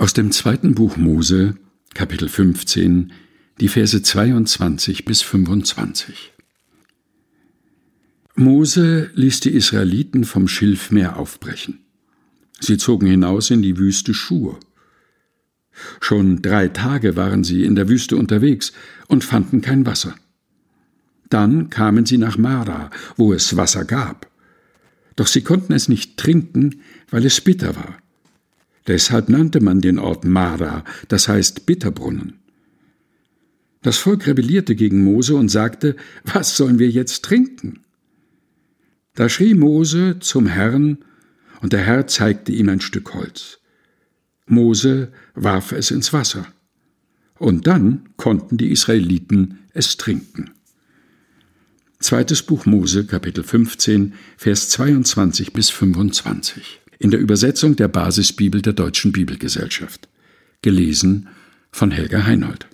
Aus dem zweiten Buch Mose, Kapitel 15, die Verse 22 bis 25. Mose ließ die Israeliten vom Schilfmeer aufbrechen. Sie zogen hinaus in die Wüste Schur. Schon drei Tage waren sie in der Wüste unterwegs und fanden kein Wasser. Dann kamen sie nach Mara, wo es Wasser gab. Doch sie konnten es nicht trinken, weil es bitter war. Deshalb nannte man den Ort Mara, das heißt Bitterbrunnen. Das Volk rebellierte gegen Mose und sagte, was sollen wir jetzt trinken? Da schrie Mose zum Herrn, und der Herr zeigte ihm ein Stück Holz. Mose warf es ins Wasser, und dann konnten die Israeliten es trinken. Zweites Buch Mose, Kapitel 15, Vers 22 bis 25 in der Übersetzung der Basisbibel der Deutschen Bibelgesellschaft. Gelesen von Helga Heinold.